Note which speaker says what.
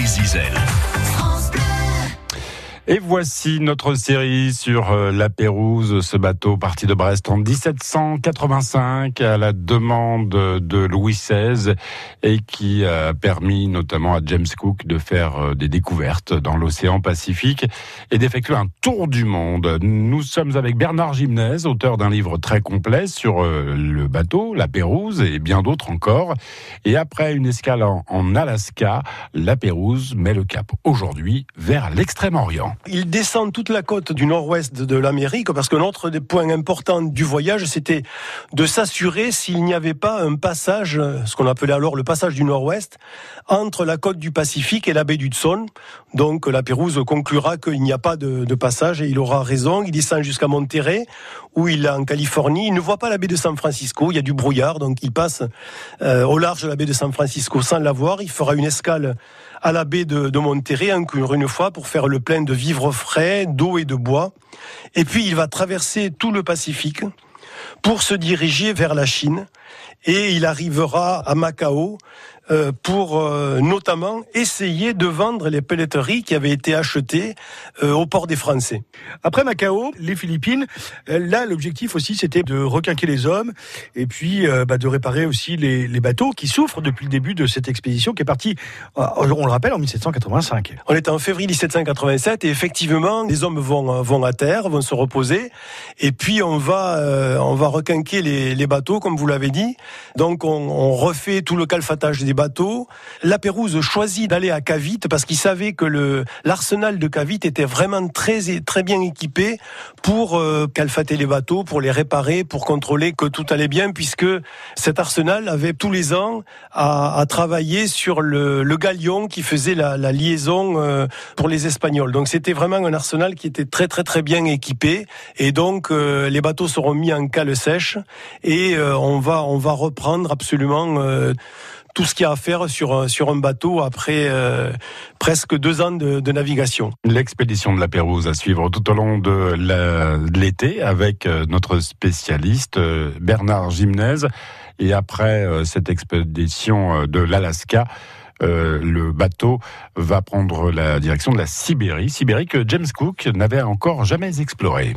Speaker 1: Zizel.
Speaker 2: Et voici notre série sur euh, la Pérouse, ce bateau parti de Brest en 1785 à la demande de Louis XVI et qui a permis notamment à James Cook de faire euh, des découvertes dans l'océan Pacifique et d'effectuer un tour du monde. Nous sommes avec Bernard Gimnez, auteur d'un livre très complet sur euh, le bateau, la Pérouse et bien d'autres encore. Et après une escale en Alaska, la Pérouse met le cap aujourd'hui vers l'extrême-orient.
Speaker 3: Il descend toute la côte du nord-ouest de l'Amérique parce que l'autre des points importants du voyage, c'était de s'assurer s'il n'y avait pas un passage, ce qu'on appelait alors le passage du nord-ouest, entre la côte du Pacifique et la baie d'Hudson. Donc la Pérouse conclura qu'il n'y a pas de, passage et il aura raison. Il descend jusqu'à Monterrey, où il est en Californie. Il ne voit pas la baie de San Francisco. Il y a du brouillard, donc il passe euh, au large de la baie de San Francisco sans la voir. Il fera une escale à la baie de, de Monterrey, encore une fois, pour faire le plein de vivres frais, d'eau et de bois. Et puis il va traverser tout le Pacifique pour se diriger vers la Chine et il arrivera à Macao pour euh, notamment essayer de vendre les pelleteries qui avaient été achetées euh, au port des Français.
Speaker 4: Après Macao, les Philippines, là l'objectif aussi c'était de requinquer les hommes et puis bah, de réparer aussi les, les, bateaux qui souffrent depuis le début de cette expédition qui est partie, on le rappelle, en 1785.
Speaker 3: On était en février 1787 et effectivement les hommes vont, vont à terre, vont se reposer et puis on va, on va requinquer les, les bateaux comme vous l'avez dit. Donc on, on refait tout le calfatage des bateaux. La Pérouse choisit d'aller à Cavite parce qu'il savait que l'arsenal de Cavite était vraiment très très bien équipé pour euh, calfater les bateaux, pour les réparer, pour contrôler que tout allait bien, puisque cet arsenal avait tous les ans à, travailler sur le, galion qui faisait la, la liaison euh, pour les Espagnols. Donc c'était vraiment un arsenal qui était très très très bien équipé, et donc euh, les bateaux seront mis en cale sèche et on va on va reprendre absolument tout ce qu'il y a à faire sur, un bateau après euh, presque deux ans de, de navigation.
Speaker 2: L'expédition de la Pérouse à suivre tout au long de l'été avec euh, notre spécialiste euh, Bernard Gimnez. Et après cette expédition de l'Alaska, le bateau va prendre la direction de la Sibérie, Sibérie que James Cook n'avait encore jamais explorée.